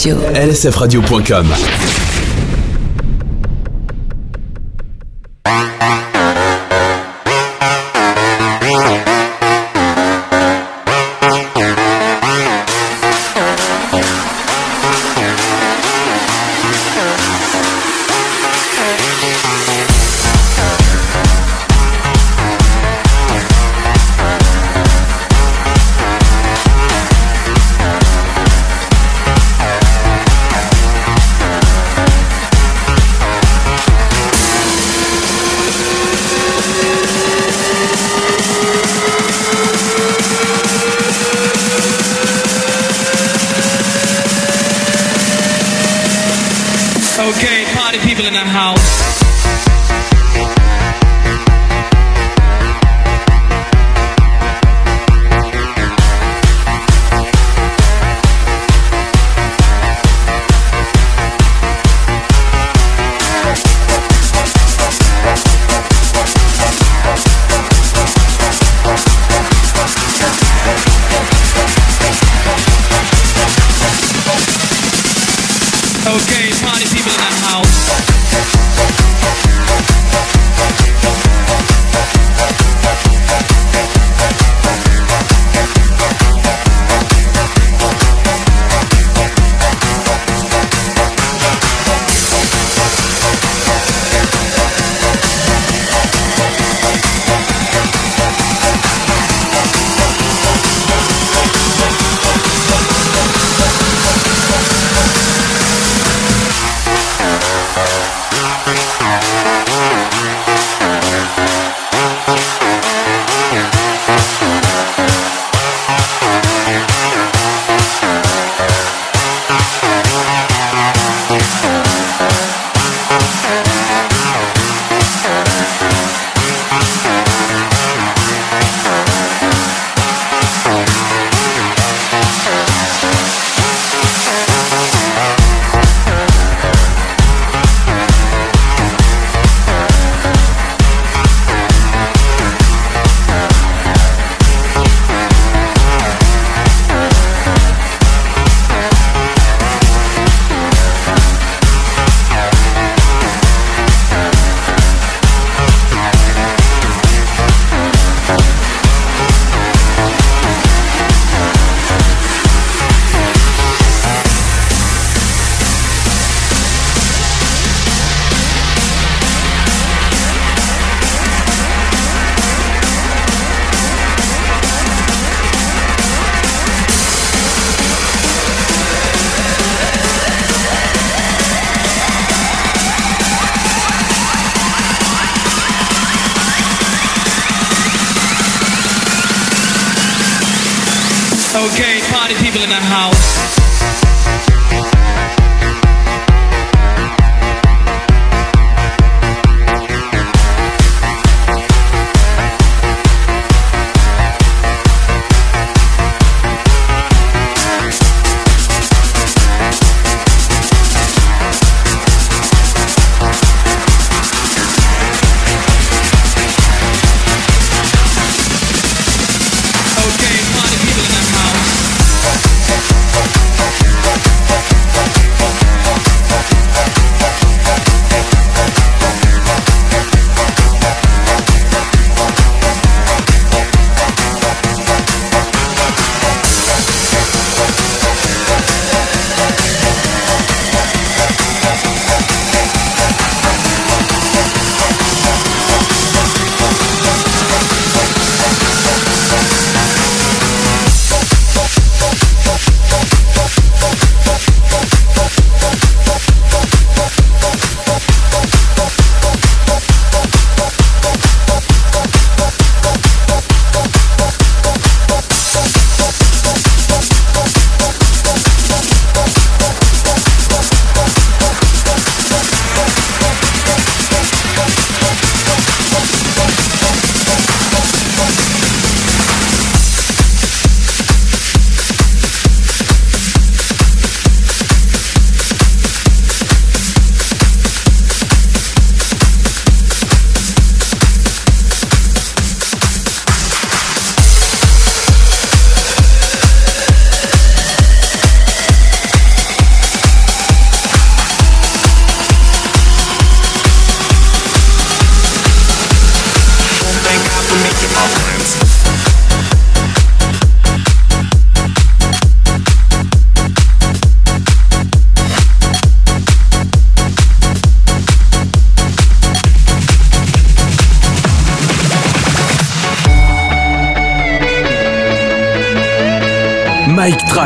Radio. lsfradio.com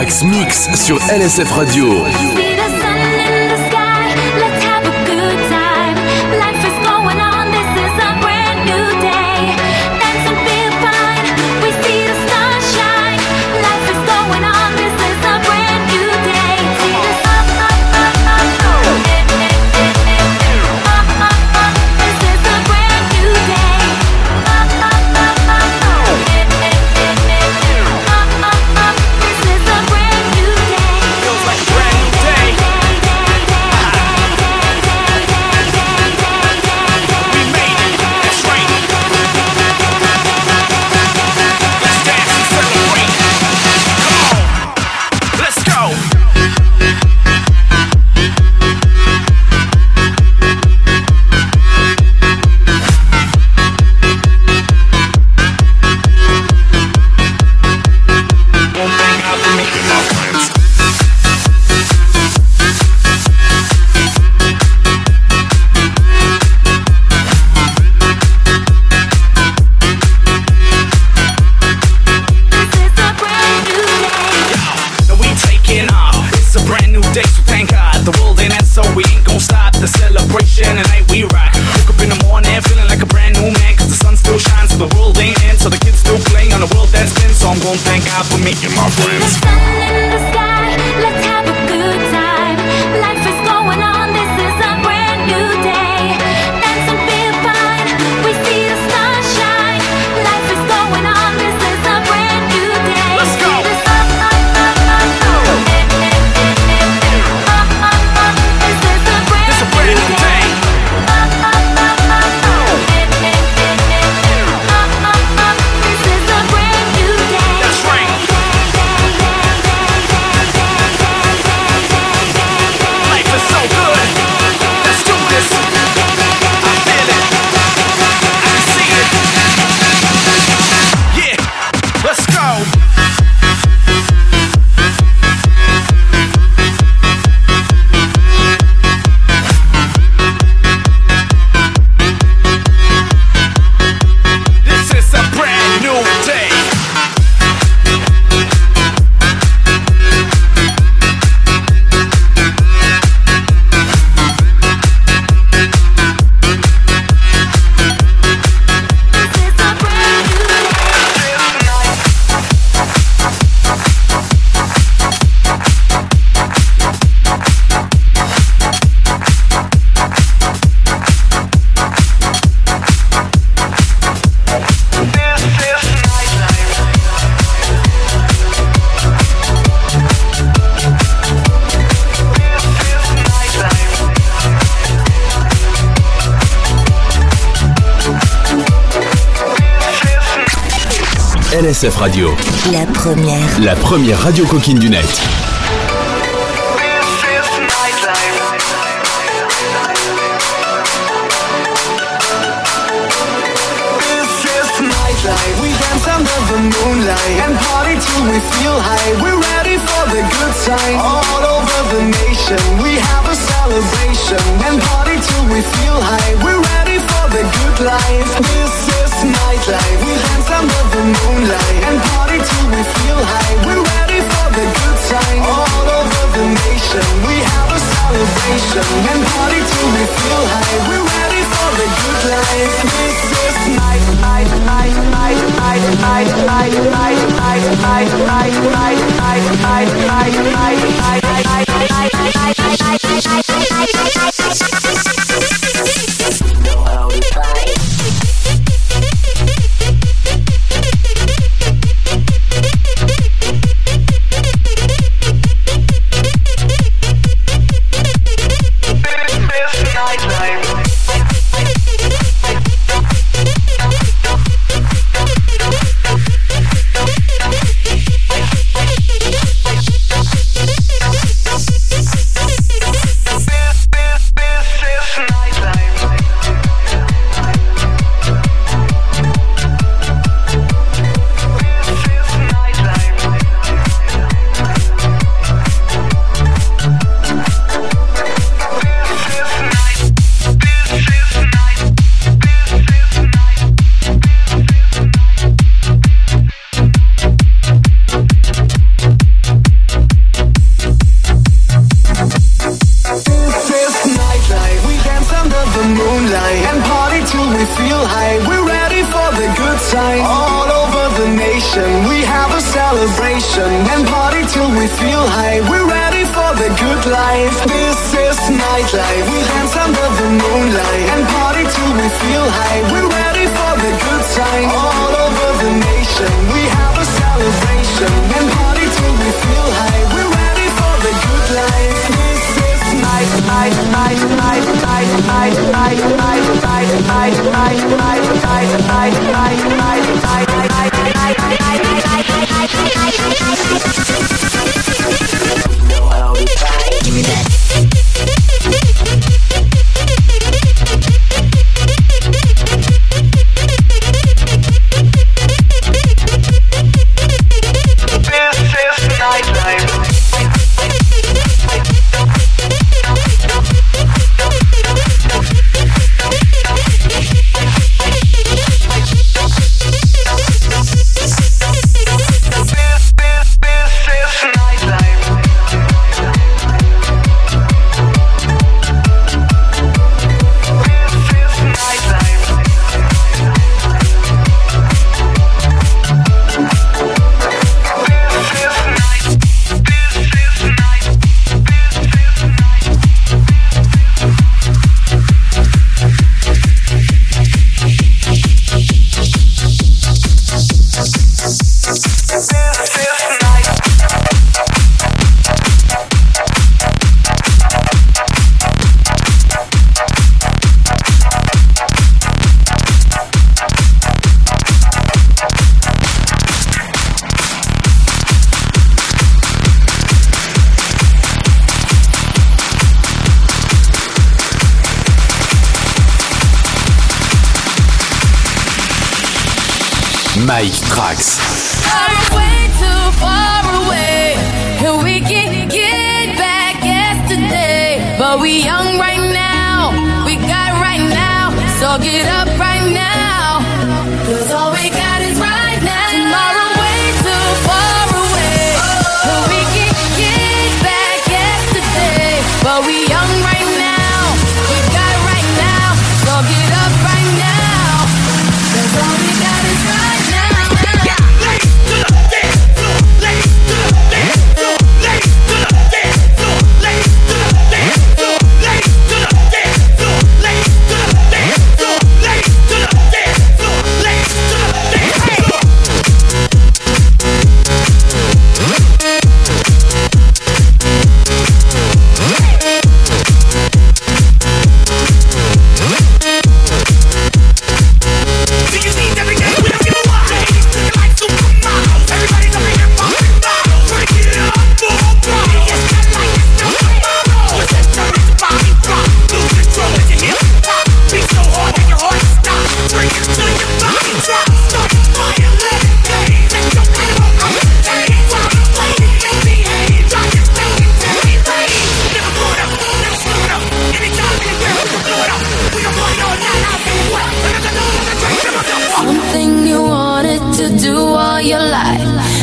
Max Mix sur LSF Radio. don't think I will my friends. LSF Radio. La première. La première radio coquine du net. nightlife. We dance under the moonlight and party till we feel high. We're ready for the good time. All over the nation, we have a celebration and party till we feel high. We're ready for the good life. This is nightlife. Moonlight and party till we feel high. We're ready for the good time. All over the nation, we have a celebration and party till we feel high. We're ready for the good life. This is night, night, night, night, night, night, night, night, night, night, night, night, night, night, night, night, night, This Tracks.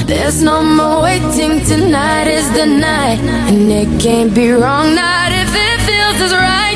There's no more waiting. Tonight is the night, and it can't be wrong. Not if it feels as right.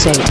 Safe.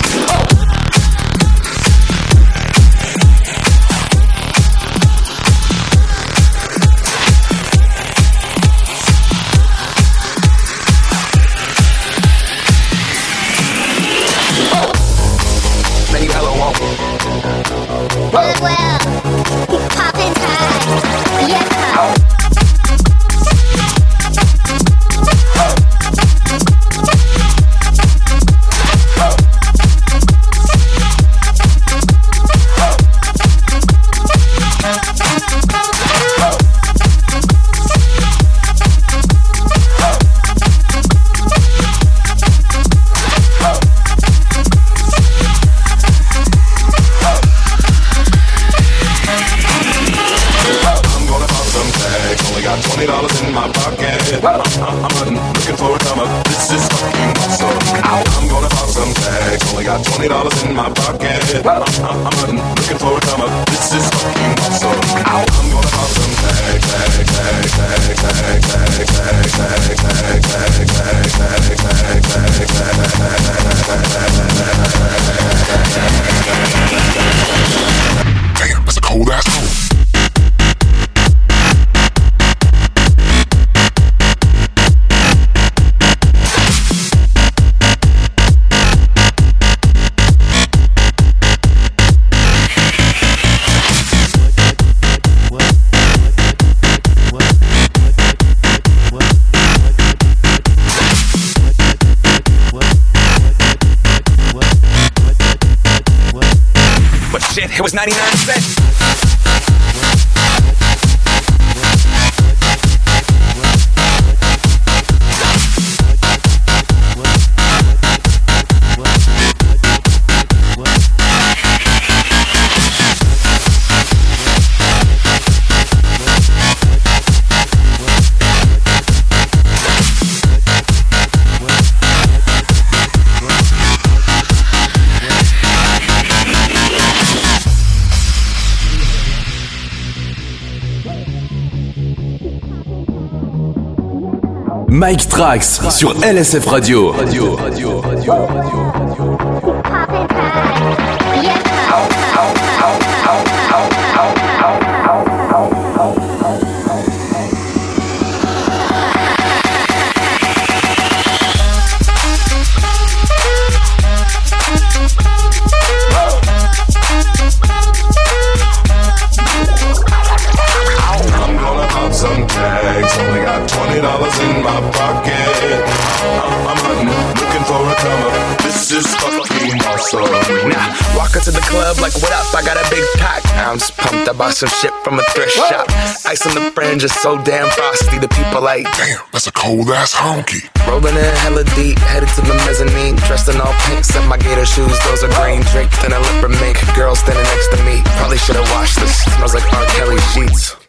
Mike Trax sur LSF Radio. I'm like, what up? I got a big pack. I'm just pumped. I bought some shit from a thrift shop. Ice on the fringe is so damn frosty. The people like, damn, that's a cold ass honky. Rolling in hella deep, headed to the mezzanine. Dressed in all pink, set my gator shoes. Those are green draped in a leopard mink. Girl standing next to me. Probably should've washed this. Smells like R. Kelly sheets.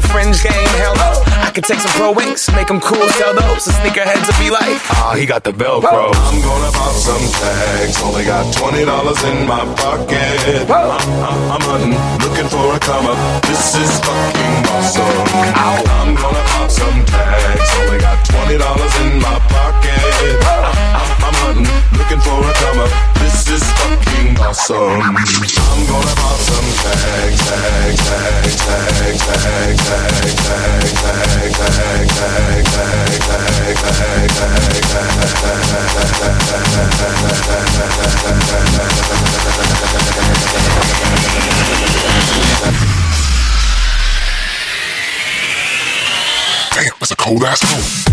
fringe game. Hell no. I could take some pro wings, make them cool, sell those. The sneakerheads will be like, ah, he got the Velcro. I'm gonna pop some tags. Only got twenty dollars in my pocket. I'm, I'm, I'm hunting, looking for a come up. This is fucking awesome. I'm gonna pop some tags. Only got twenty dollars in my pocket. I'm, Hunting, looking for a come up. This is fucking awesome. I'm gonna pop some tags, tags, tags, tags, tags, tags, tags, tags, tags, tags, tags, tags, tags, Damn, that's a cold ass home.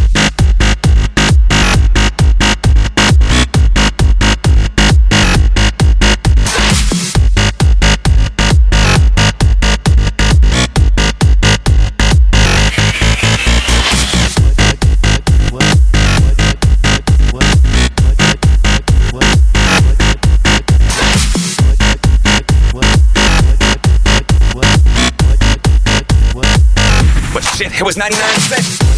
Shit, it was 99 cents.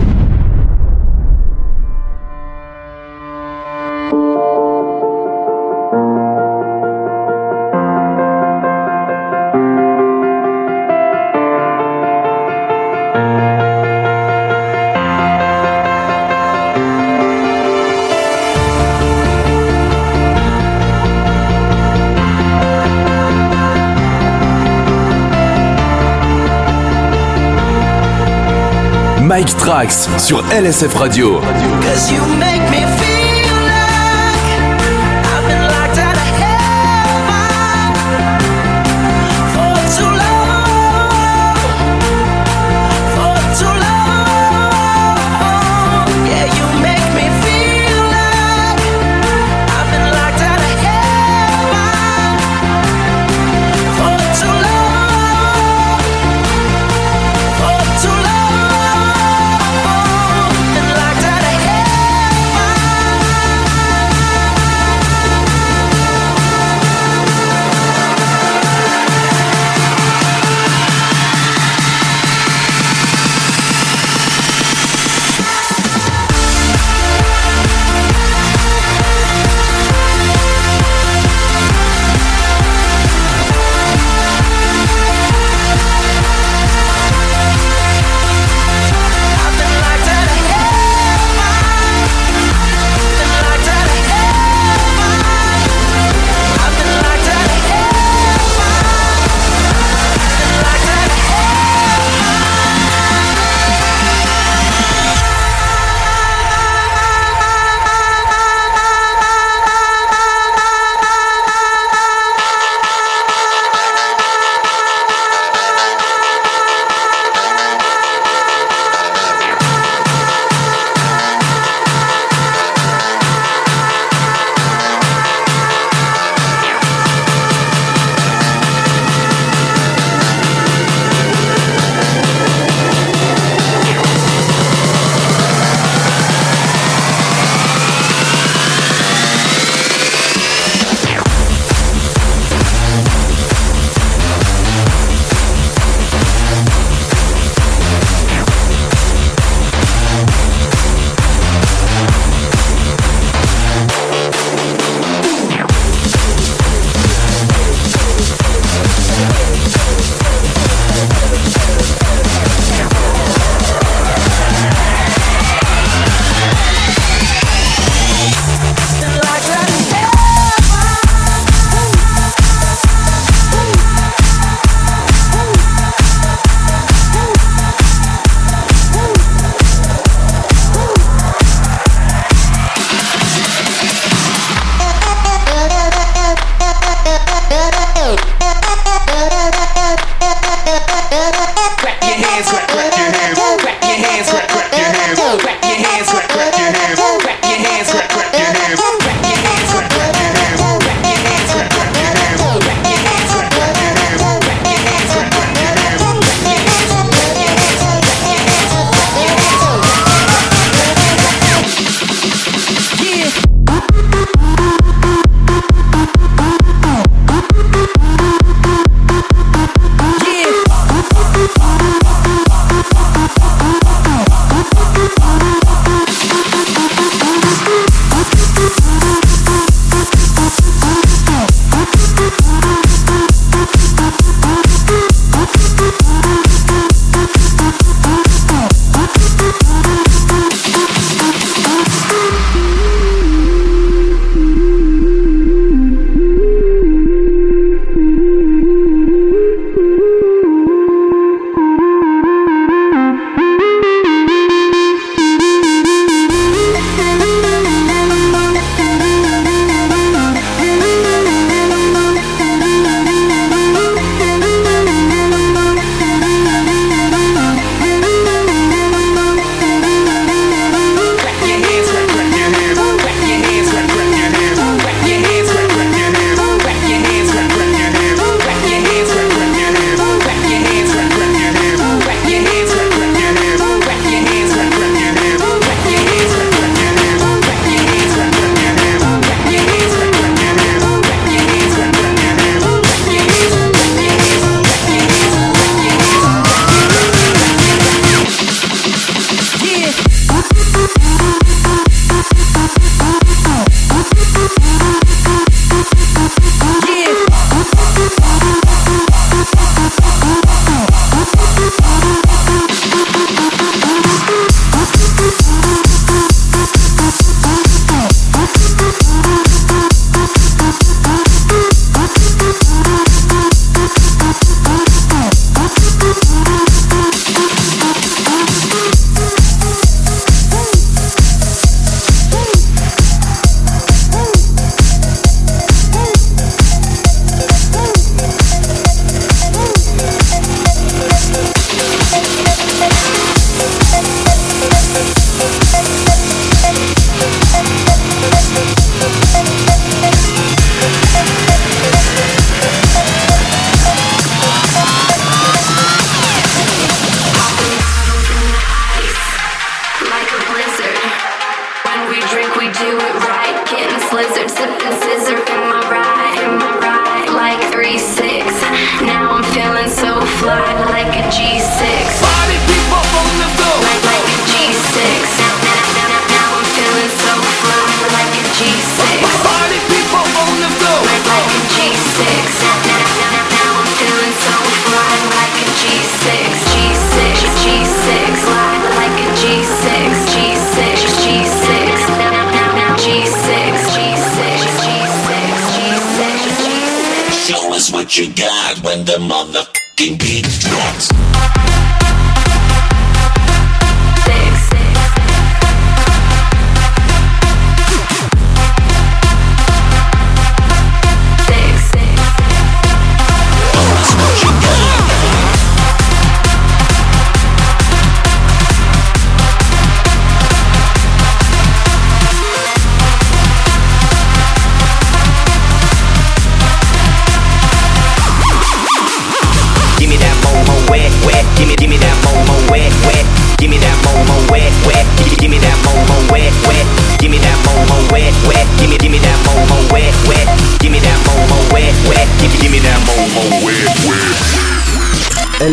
Sur LSF Radio.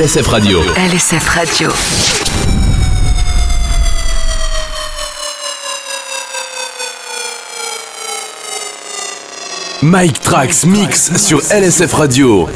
LSF Radio. Radio. Mike Trax Mix sur LSF Radio.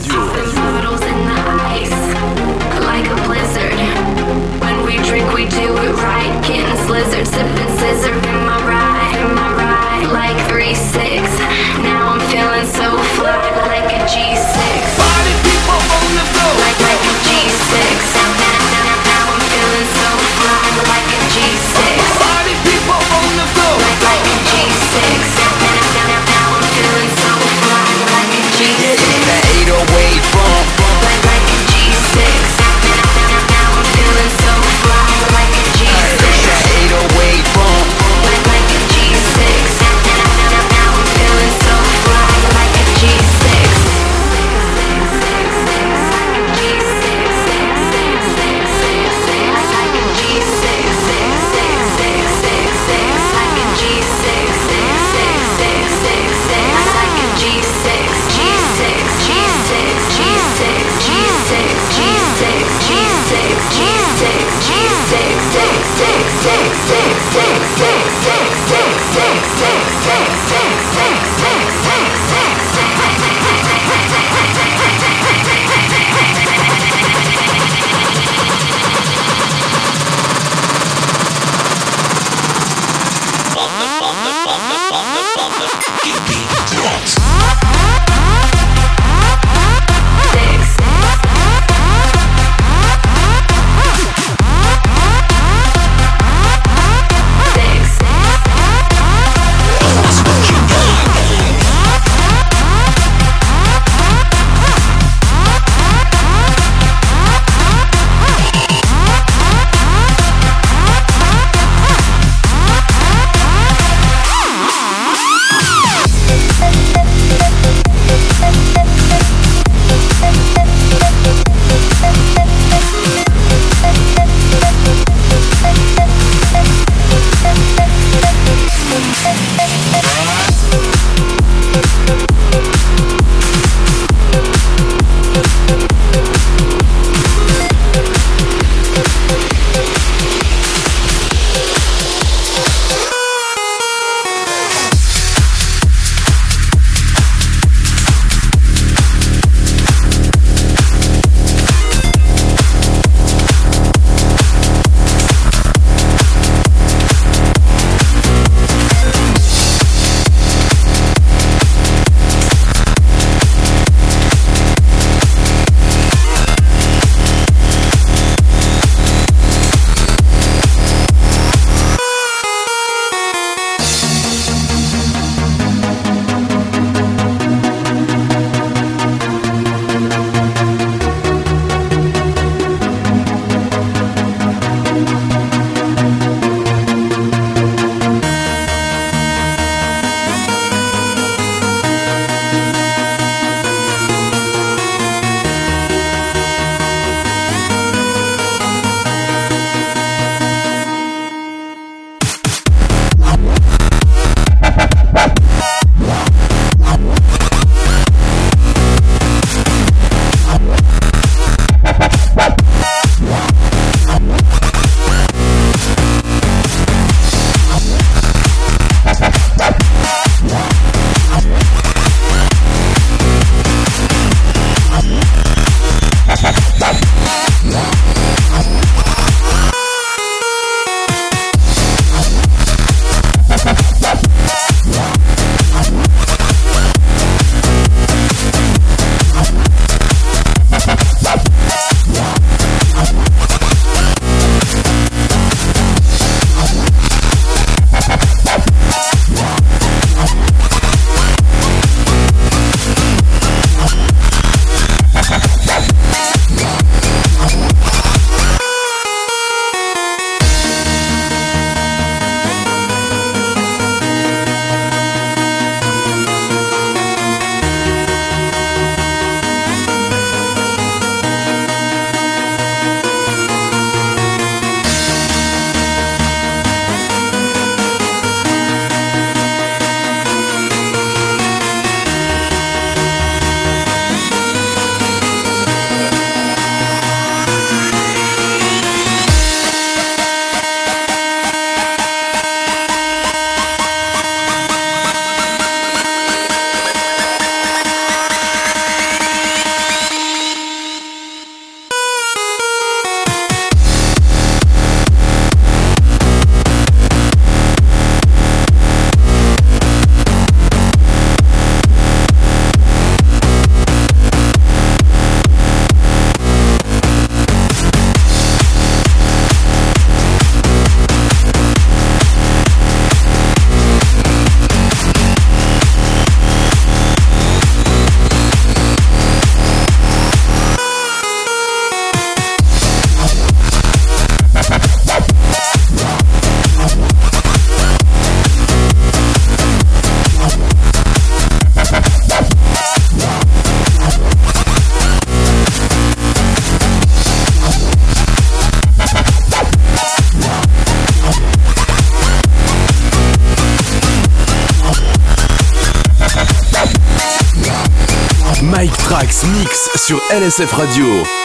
Sur LSF Radio.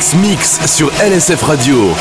Trax Mix sur LSF Radio.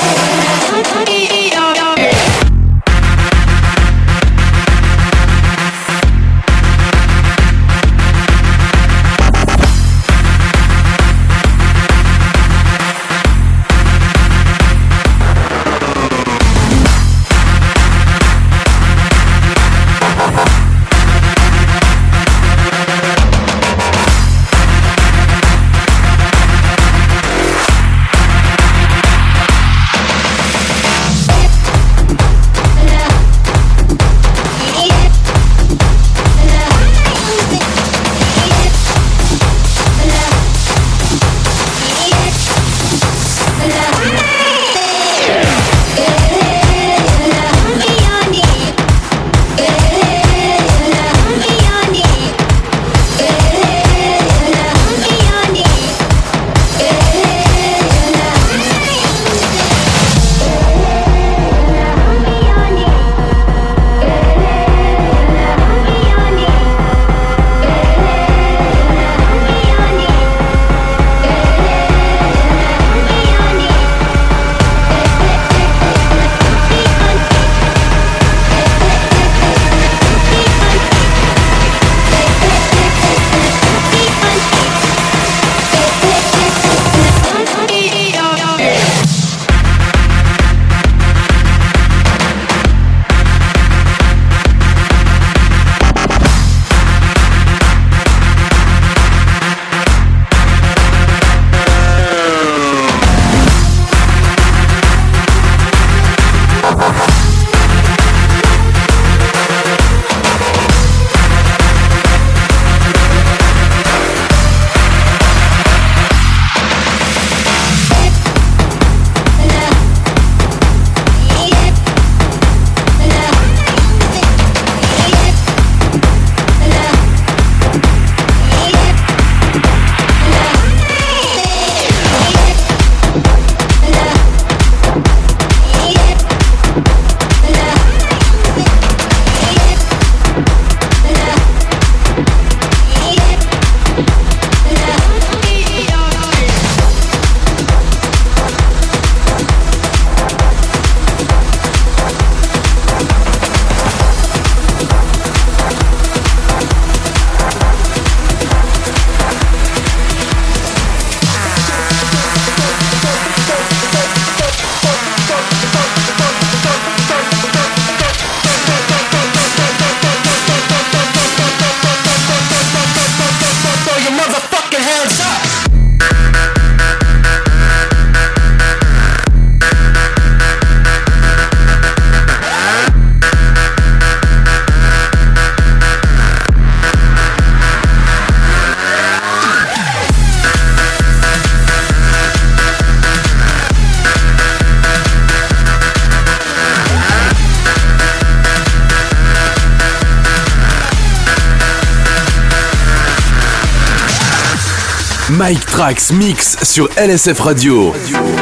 Mike Trax Mix sur LSF Radio. Throw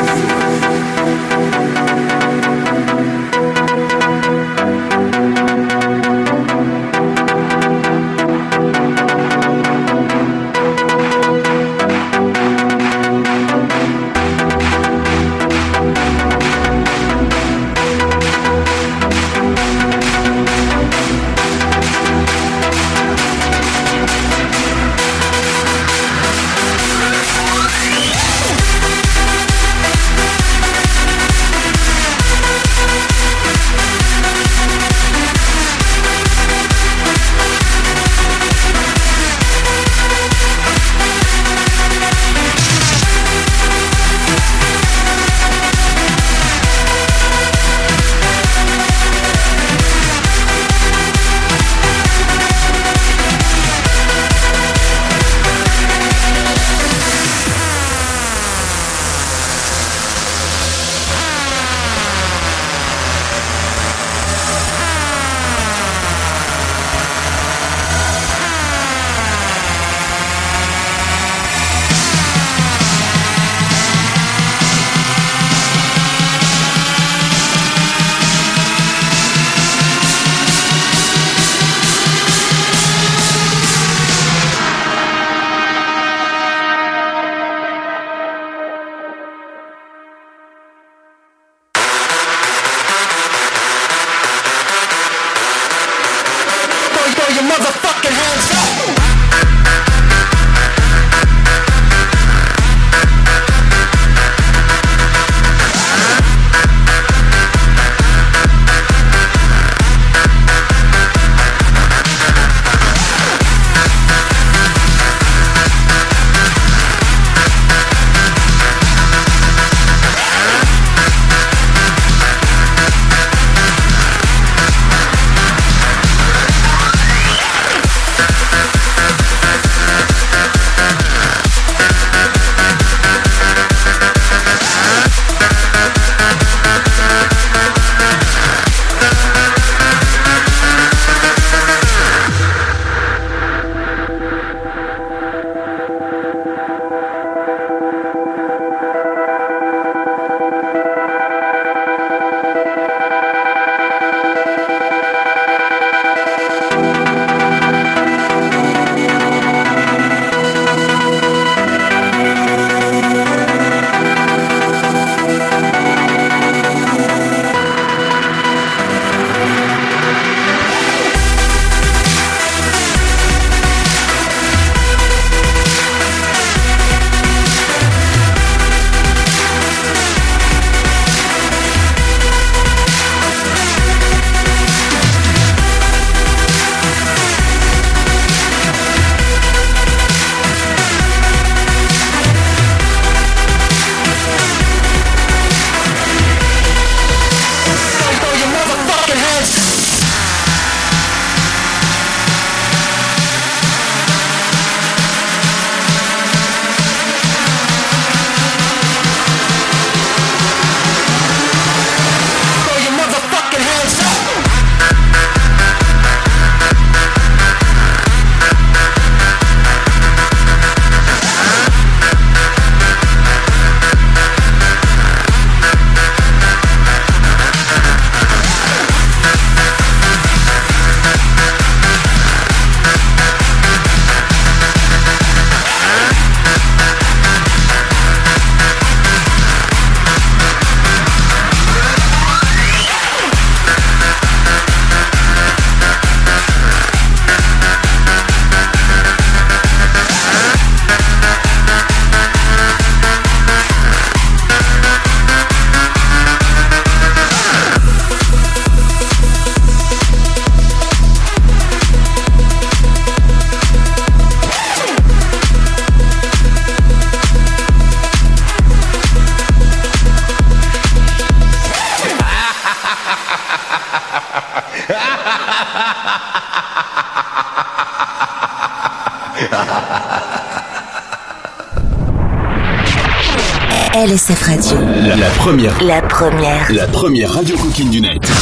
première radio coquine du net.